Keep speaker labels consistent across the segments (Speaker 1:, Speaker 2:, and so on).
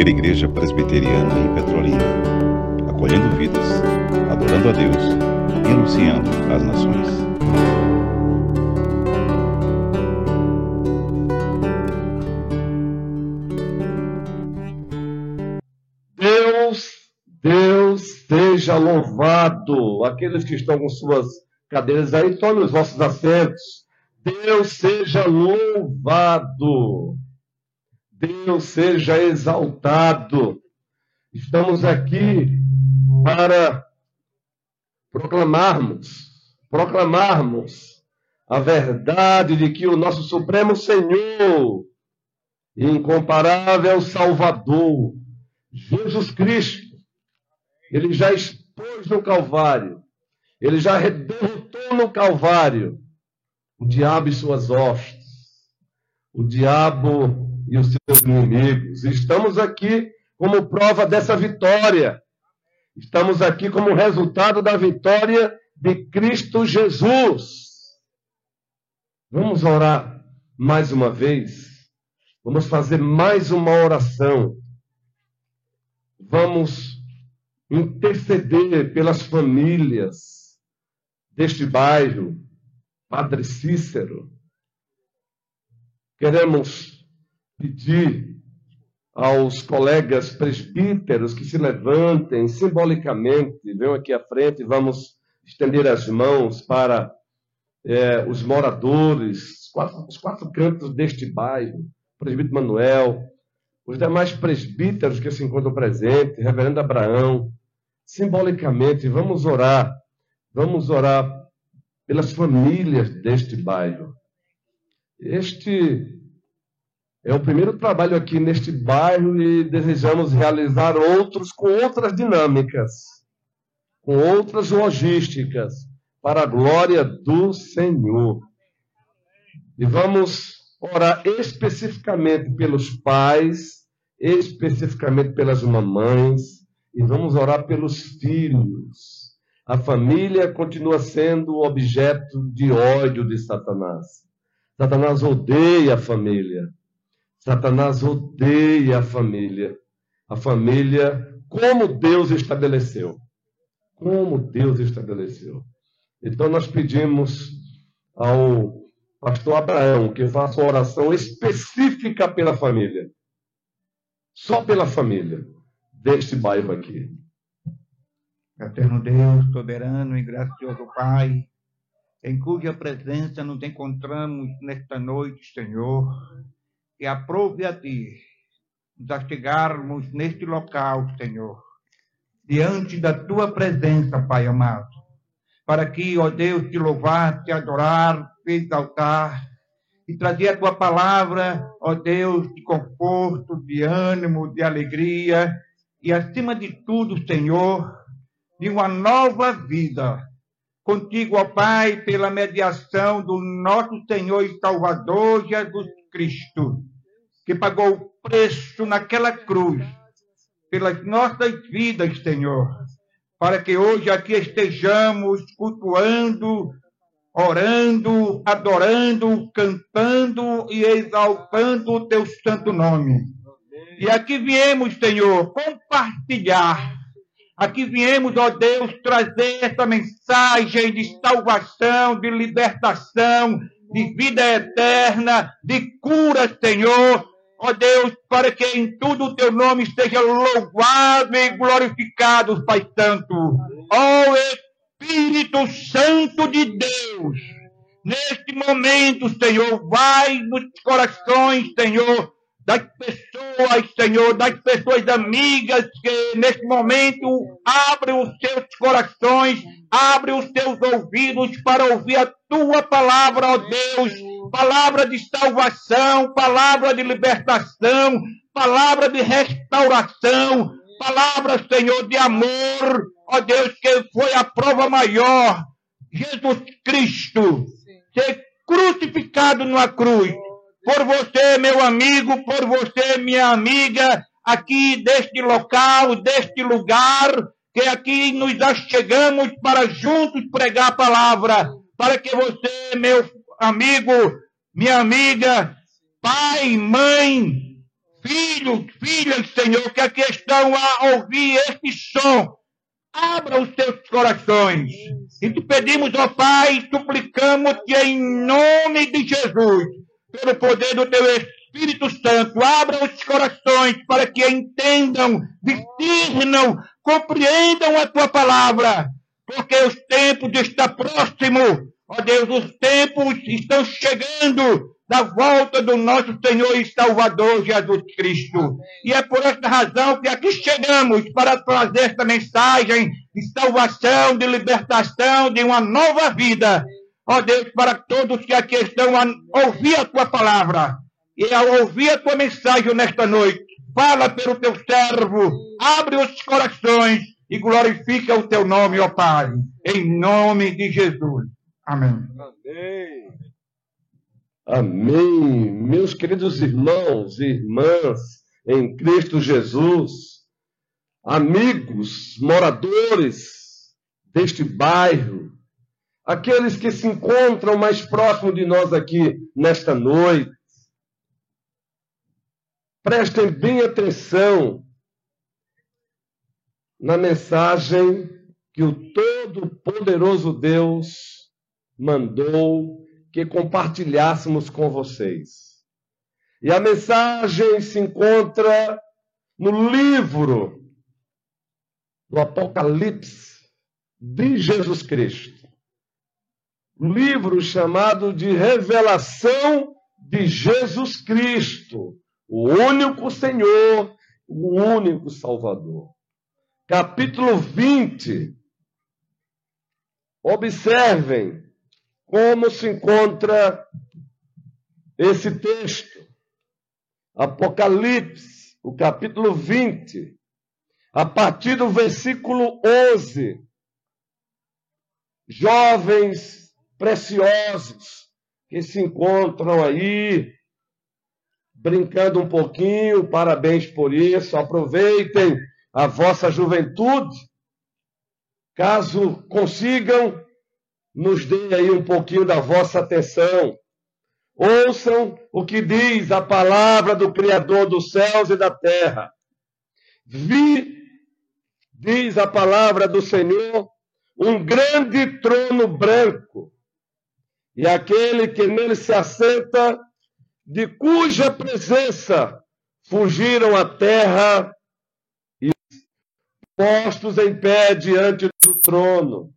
Speaker 1: primeira igreja presbiteriana em Petrolina, acolhendo vidas, adorando a Deus e anunciando às nações.
Speaker 2: Deus, Deus seja louvado. Aqueles que estão com suas cadeiras aí, tomem os vossos assentos. Deus seja louvado. Deus seja exaltado. Estamos aqui para proclamarmos, proclamarmos a verdade de que o nosso Supremo Senhor, incomparável Salvador, Jesus Cristo, ele já expôs no Calvário, ele já derrotou no Calvário o diabo e suas hostes, o diabo e os seus inimigos. Estamos aqui como prova dessa vitória. Estamos aqui como resultado da vitória de Cristo Jesus. Vamos orar mais uma vez. Vamos fazer mais uma oração. Vamos interceder pelas famílias deste bairro, Padre Cícero. Queremos pedir aos colegas presbíteros que se levantem simbolicamente, venham aqui à frente, vamos estender as mãos para é, os moradores, os quatro, os quatro cantos deste bairro, presbítero Manuel, os demais presbíteros que se encontram presentes, reverendo Abraão, simbolicamente, vamos orar, vamos orar pelas famílias deste bairro. Este é o primeiro trabalho aqui neste bairro e desejamos realizar outros com outras dinâmicas, com outras logísticas, para a glória do Senhor. E vamos orar especificamente pelos pais, especificamente pelas mamães, e vamos orar pelos filhos. A família continua sendo objeto de ódio de Satanás. Satanás odeia a família. Satanás odeia a família. A família, como Deus estabeleceu. Como Deus estabeleceu. Então, nós pedimos ao pastor Abraão que faça uma oração específica pela família. Só pela família deste bairro aqui.
Speaker 3: Eterno Deus, soberano e gracioso Pai, em cuja presença nos encontramos nesta noite, Senhor e aprove a ti nos neste local, Senhor, diante da tua presença, Pai amado, para que, ó Deus, te louvar, te adorar, te exaltar e trazer a tua palavra, ó Deus, de conforto, de ânimo, de alegria e, acima de tudo, Senhor, de uma nova vida. Contigo, ó Pai, pela mediação do nosso Senhor e Salvador Jesus Cristo que pagou o preço naquela cruz pelas nossas vidas, Senhor, para que hoje aqui estejamos cultuando, orando, adorando, cantando e exaltando o teu santo nome. E aqui viemos, Senhor, compartilhar. Aqui viemos, ó Deus, trazer essa mensagem de salvação, de libertação, de vida eterna, de cura, Senhor, ó Deus, para que em tudo o teu nome esteja louvado e glorificado, Pai Santo. Ó Espírito Santo de Deus, neste momento, Senhor, vai nos corações, Senhor, das pessoas, Senhor, das pessoas amigas que neste momento abrem os seus corações, abrem os seus ouvidos para ouvir a tua palavra, ó Deus, palavra de salvação, palavra de libertação, palavra de restauração, palavra, Senhor, de amor, ó Deus, que foi a prova maior, Jesus Cristo, ser crucificado numa cruz. Por você, meu amigo, por você, minha amiga, aqui deste local, deste lugar, que aqui nos achegamos para juntos pregar a palavra, para que você, meu amigo, minha amiga, pai, mãe, filhos, filhas, Senhor, que aqui estão a ouvir este som. Abra os seus corações. E te pedimos, ó Pai, suplicamos-te em nome de Jesus, pelo poder do teu Espírito Santo, abra os corações para que entendam, discernam, compreendam a tua palavra, porque os tempos estão próximos. Ó Deus, os tempos estão chegando da volta do nosso Senhor e Salvador Jesus Cristo. E é por esta razão que aqui chegamos para trazer esta mensagem de salvação, de libertação, de uma nova vida. Ó Deus, para todos que aqui estão a ouvir a tua palavra e a ouvir a tua mensagem nesta noite, fala pelo teu servo, abre os corações e glorifica o teu nome, ó Pai, em nome de Jesus. Amém. Amém.
Speaker 2: Amém. Meus queridos irmãos e irmãs em Cristo Jesus, amigos, moradores deste bairro, aqueles que se encontram mais próximo de nós aqui nesta noite, prestem bem atenção na mensagem que o Todo-Poderoso Deus mandou que compartilhássemos com vocês. E a mensagem se encontra no livro do Apocalipse de Jesus Cristo. Livro chamado de Revelação de Jesus Cristo, o único Senhor, o único Salvador. Capítulo 20. Observem como se encontra esse texto. Apocalipse, o capítulo 20, a partir do versículo 11. Jovens preciosos que se encontram aí, brincando um pouquinho, parabéns por isso, aproveitem a vossa juventude, caso consigam nos dê aí um pouquinho da vossa atenção. Ouçam o que diz a palavra do Criador dos céus e da terra. Vi, diz a palavra do Senhor, um grande trono branco, e aquele que nele se assenta, de cuja presença fugiram a terra e postos em pé diante do trono.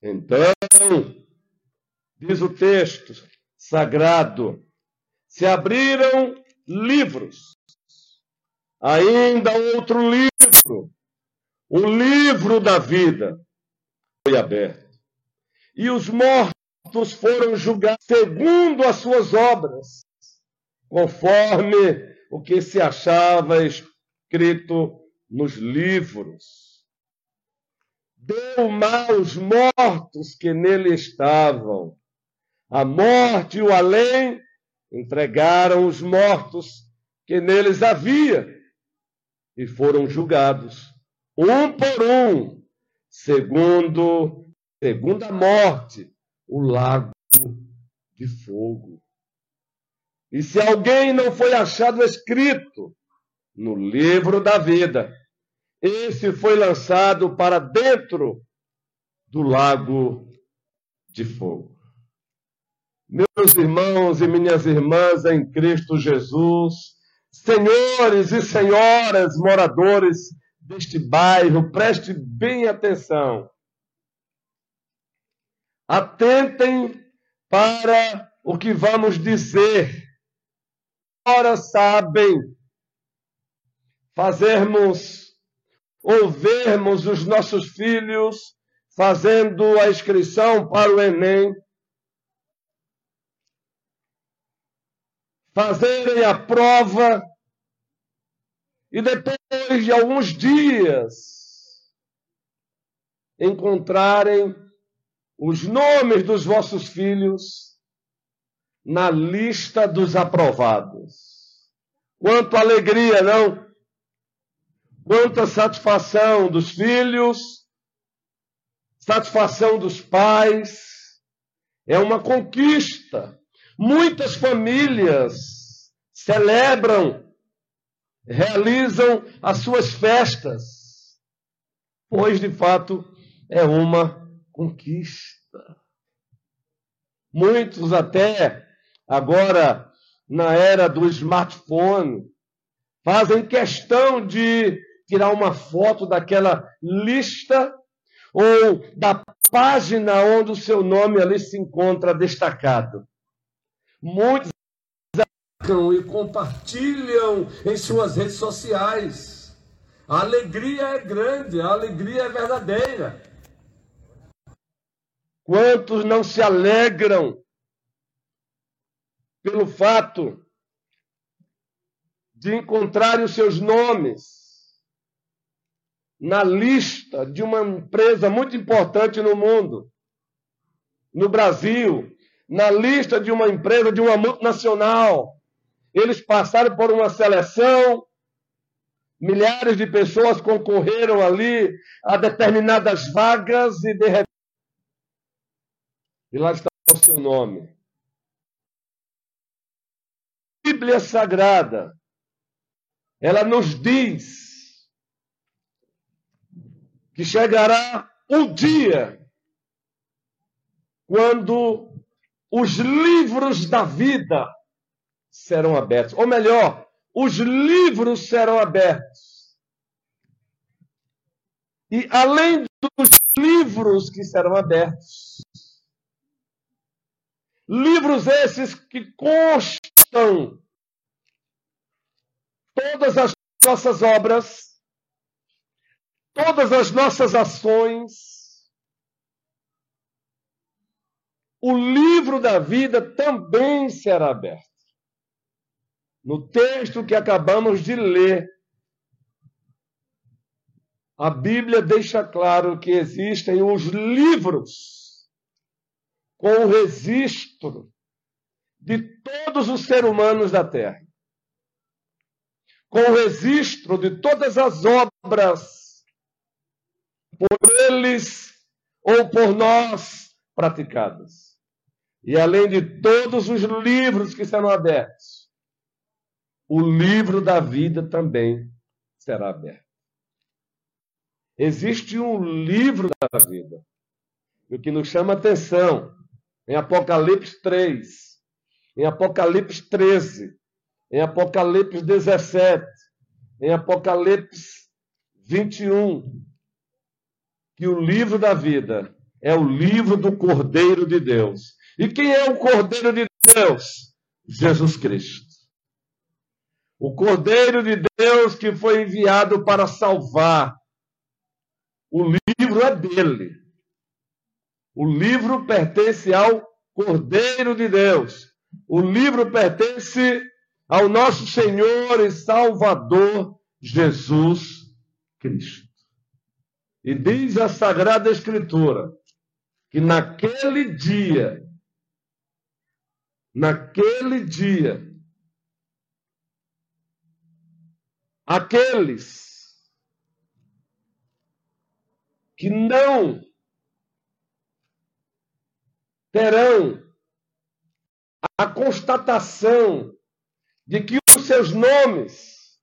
Speaker 2: Então, diz o texto sagrado, se abriram livros, ainda outro livro, o livro da vida foi aberto. E os mortos foram julgados segundo as suas obras, conforme o que se achava escrito nos livros deu mal aos mortos que nele estavam. A morte e o além entregaram os mortos que neles havia e foram julgados, um por um, segundo, segundo a morte, o lago de fogo. E se alguém não foi achado escrito no livro da vida, esse foi lançado para dentro do lago de fogo. Meus irmãos e minhas irmãs em Cristo Jesus, senhores e senhoras moradores deste bairro, preste bem atenção. Atentem para o que vamos dizer. Ora sabem fazermos ou vermos os nossos filhos fazendo a inscrição para o Enem, fazerem a prova e depois de alguns dias encontrarem os nomes dos vossos filhos na lista dos aprovados. Quanto alegria, não? Quanto à satisfação dos filhos, satisfação dos pais, é uma conquista. Muitas famílias celebram realizam as suas festas, pois de fato é uma conquista. Muitos até agora na era do smartphone fazem questão de tirar uma foto daquela lista ou da página onde o seu nome ali se encontra destacado. Muitos e compartilham em suas redes sociais. A alegria é grande, a alegria é verdadeira. Quantos não se alegram pelo fato de encontrarem os seus nomes na lista de uma empresa muito importante no mundo, no Brasil, na lista de uma empresa, de uma multinacional. Eles passaram por uma seleção, milhares de pessoas concorreram ali a determinadas vagas e de repente. E lá está o seu nome. Bíblia Sagrada, ela nos diz que chegará o dia quando os livros da vida serão abertos. Ou melhor, os livros serão abertos. E além dos livros que serão abertos, livros esses que constam todas as nossas obras, todas as nossas ações, o livro da vida também será aberto. No texto que acabamos de ler, a Bíblia deixa claro que existem os livros com o registro de todos os seres humanos da terra, com o registro de todas as obras por eles ou por nós praticadas. E além de todos os livros que serão abertos, o livro da vida também será aberto. Existe um livro da vida, o que nos chama atenção, em Apocalipse 3, em Apocalipse 13, em Apocalipse 17, em Apocalipse 21, que o livro da vida é o livro do Cordeiro de Deus e quem é o Cordeiro de Deus? Jesus Cristo. O Cordeiro de Deus que foi enviado para salvar. O livro é dele. O livro pertence ao Cordeiro de Deus. O livro pertence ao nosso Senhor e Salvador Jesus Cristo. E diz a Sagrada Escritura que naquele dia naquele dia, aqueles que não terão a constatação de que os seus nomes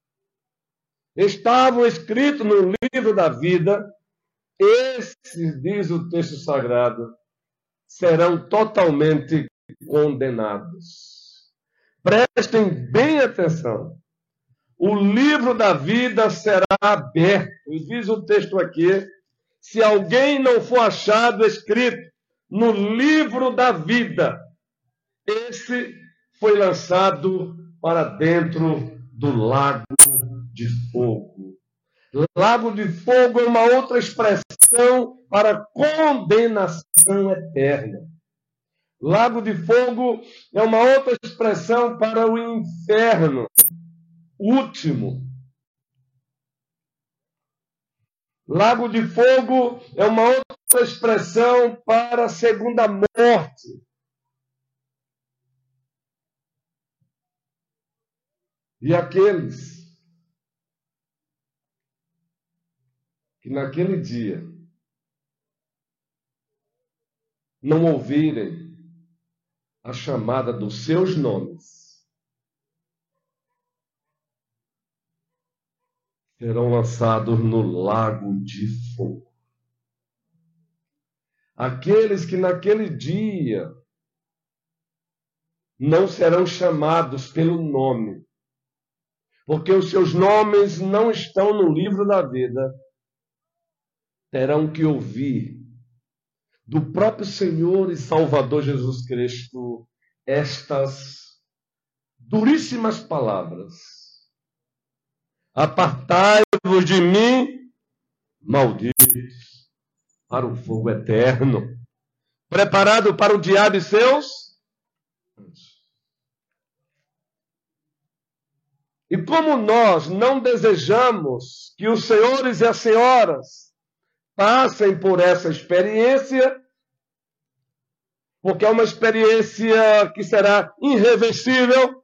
Speaker 2: estavam escritos no livro da vida, esses, diz o texto sagrado, serão totalmente condenados. Prestem bem atenção. O livro da vida será aberto. E diz o texto aqui: se alguém não for achado escrito no livro da vida, esse foi lançado para dentro do lago de fogo. Lago de fogo é uma outra expressão para condenação eterna. Lago de fogo é uma outra expressão para o inferno último. Lago de fogo é uma outra expressão para a segunda morte. E aqueles que naquele dia não ouvirem a chamada dos seus nomes. serão lançados no lago de fogo. Aqueles que naquele dia não serão chamados pelo nome, porque os seus nomes não estão no livro da vida, terão que ouvir do próprio Senhor e Salvador Jesus Cristo estas duríssimas palavras: Apartai-vos de mim, malditos, para o fogo eterno, preparado para o diabo e seus E como nós não desejamos que os senhores e as senhoras passem por essa experiência, porque é uma experiência que será irreversível,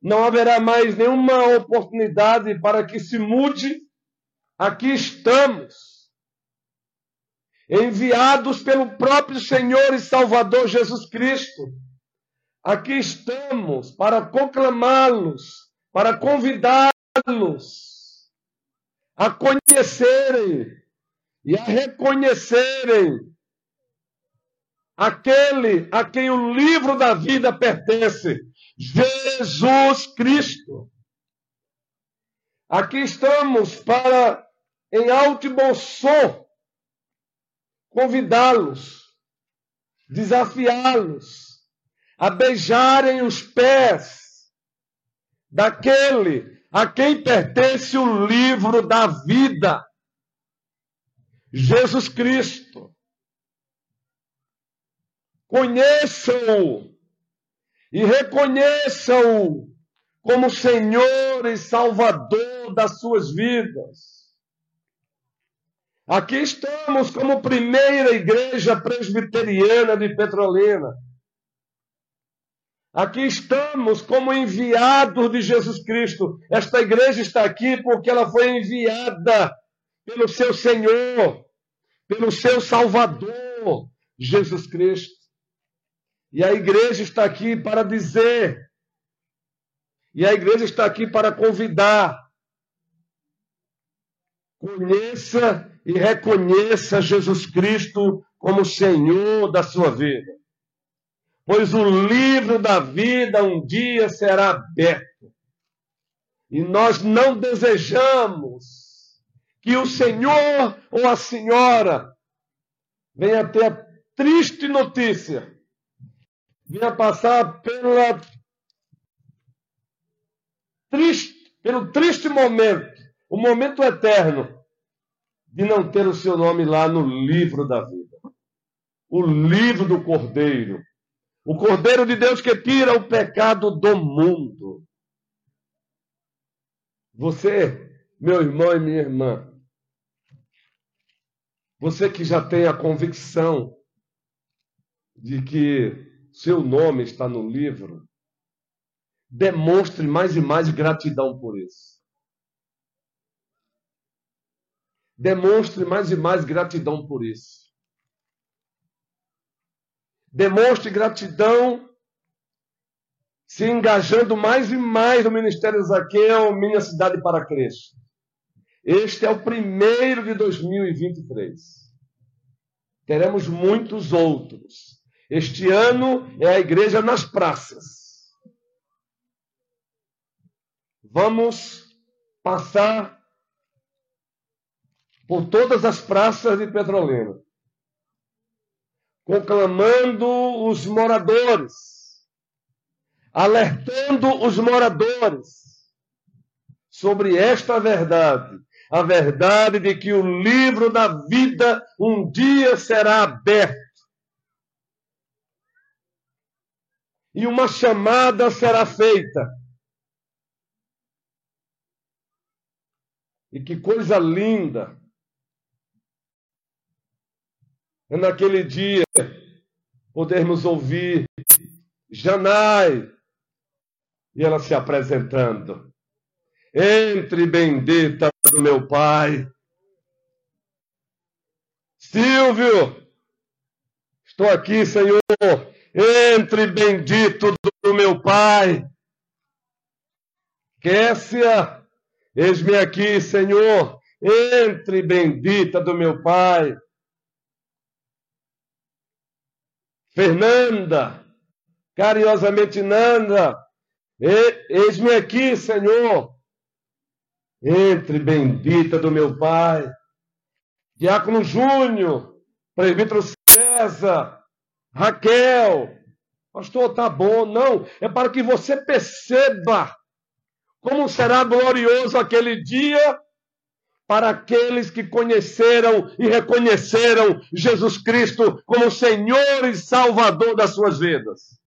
Speaker 2: não haverá mais nenhuma oportunidade para que se mude. Aqui estamos, enviados pelo próprio Senhor e Salvador Jesus Cristo Aqui estamos para conclamá-los, para convidá-los a conhecerem e a reconhecerem aquele a quem o livro da vida pertence, Jesus Cristo. Aqui estamos para, em alto e bom som, convidá-los, desafiá-los a beijarem os pés daquele a quem pertence o livro da vida, Jesus Cristo. Conheçam-o e reconheçam-o como Senhor e Salvador das suas vidas. Aqui estamos como primeira igreja presbiteriana de Petrolina Aqui estamos como enviados de Jesus Cristo. Esta igreja está aqui porque ela foi enviada pelo seu Senhor, pelo seu Salvador, Jesus Cristo. E a igreja está aqui para dizer, e a igreja está aqui para convidar. Conheça e reconheça Jesus Cristo como Senhor da sua vida pois o livro da vida um dia será aberto. E nós não desejamos que o Senhor ou a Senhora venha ter a triste notícia, venha passar pela triste, pelo triste momento, o momento eterno, de não ter o seu nome lá no livro da vida. O livro do Cordeiro o Cordeiro de Deus que tira o pecado do mundo. Você, meu irmão e minha irmã, você que já tem a convicção de que seu nome está no livro, demonstre mais e mais gratidão por isso. Demonstre mais e mais gratidão por isso. Demonstre gratidão se engajando mais e mais no Ministério Zaqueu, Minha Cidade para Cristo. Este é o primeiro de 2023. Teremos muitos outros. Este ano é a igreja nas praças. Vamos passar por todas as praças de Petrolina conclamando os moradores, alertando os moradores sobre esta verdade, a verdade de que o livro da vida um dia será aberto. E uma chamada será feita. E que coisa linda é naquele dia podermos ouvir Janai e ela se apresentando. Entre bendita do meu Pai. Silvio, estou aqui, Senhor. Entre bendito do meu Pai. Kécia, Eis-me aqui, Senhor, entre bendita do meu Pai. Fernanda, carinhosamente Nanda, eis-me aqui, Senhor, entre bendita do meu Pai. Diácono Júnior, presbítero César, Raquel, pastor, tá bom, não, é para que você perceba como será glorioso aquele dia para aqueles que conheceram e reconheceram Jesus Cristo como Senhor e Salvador das suas vidas.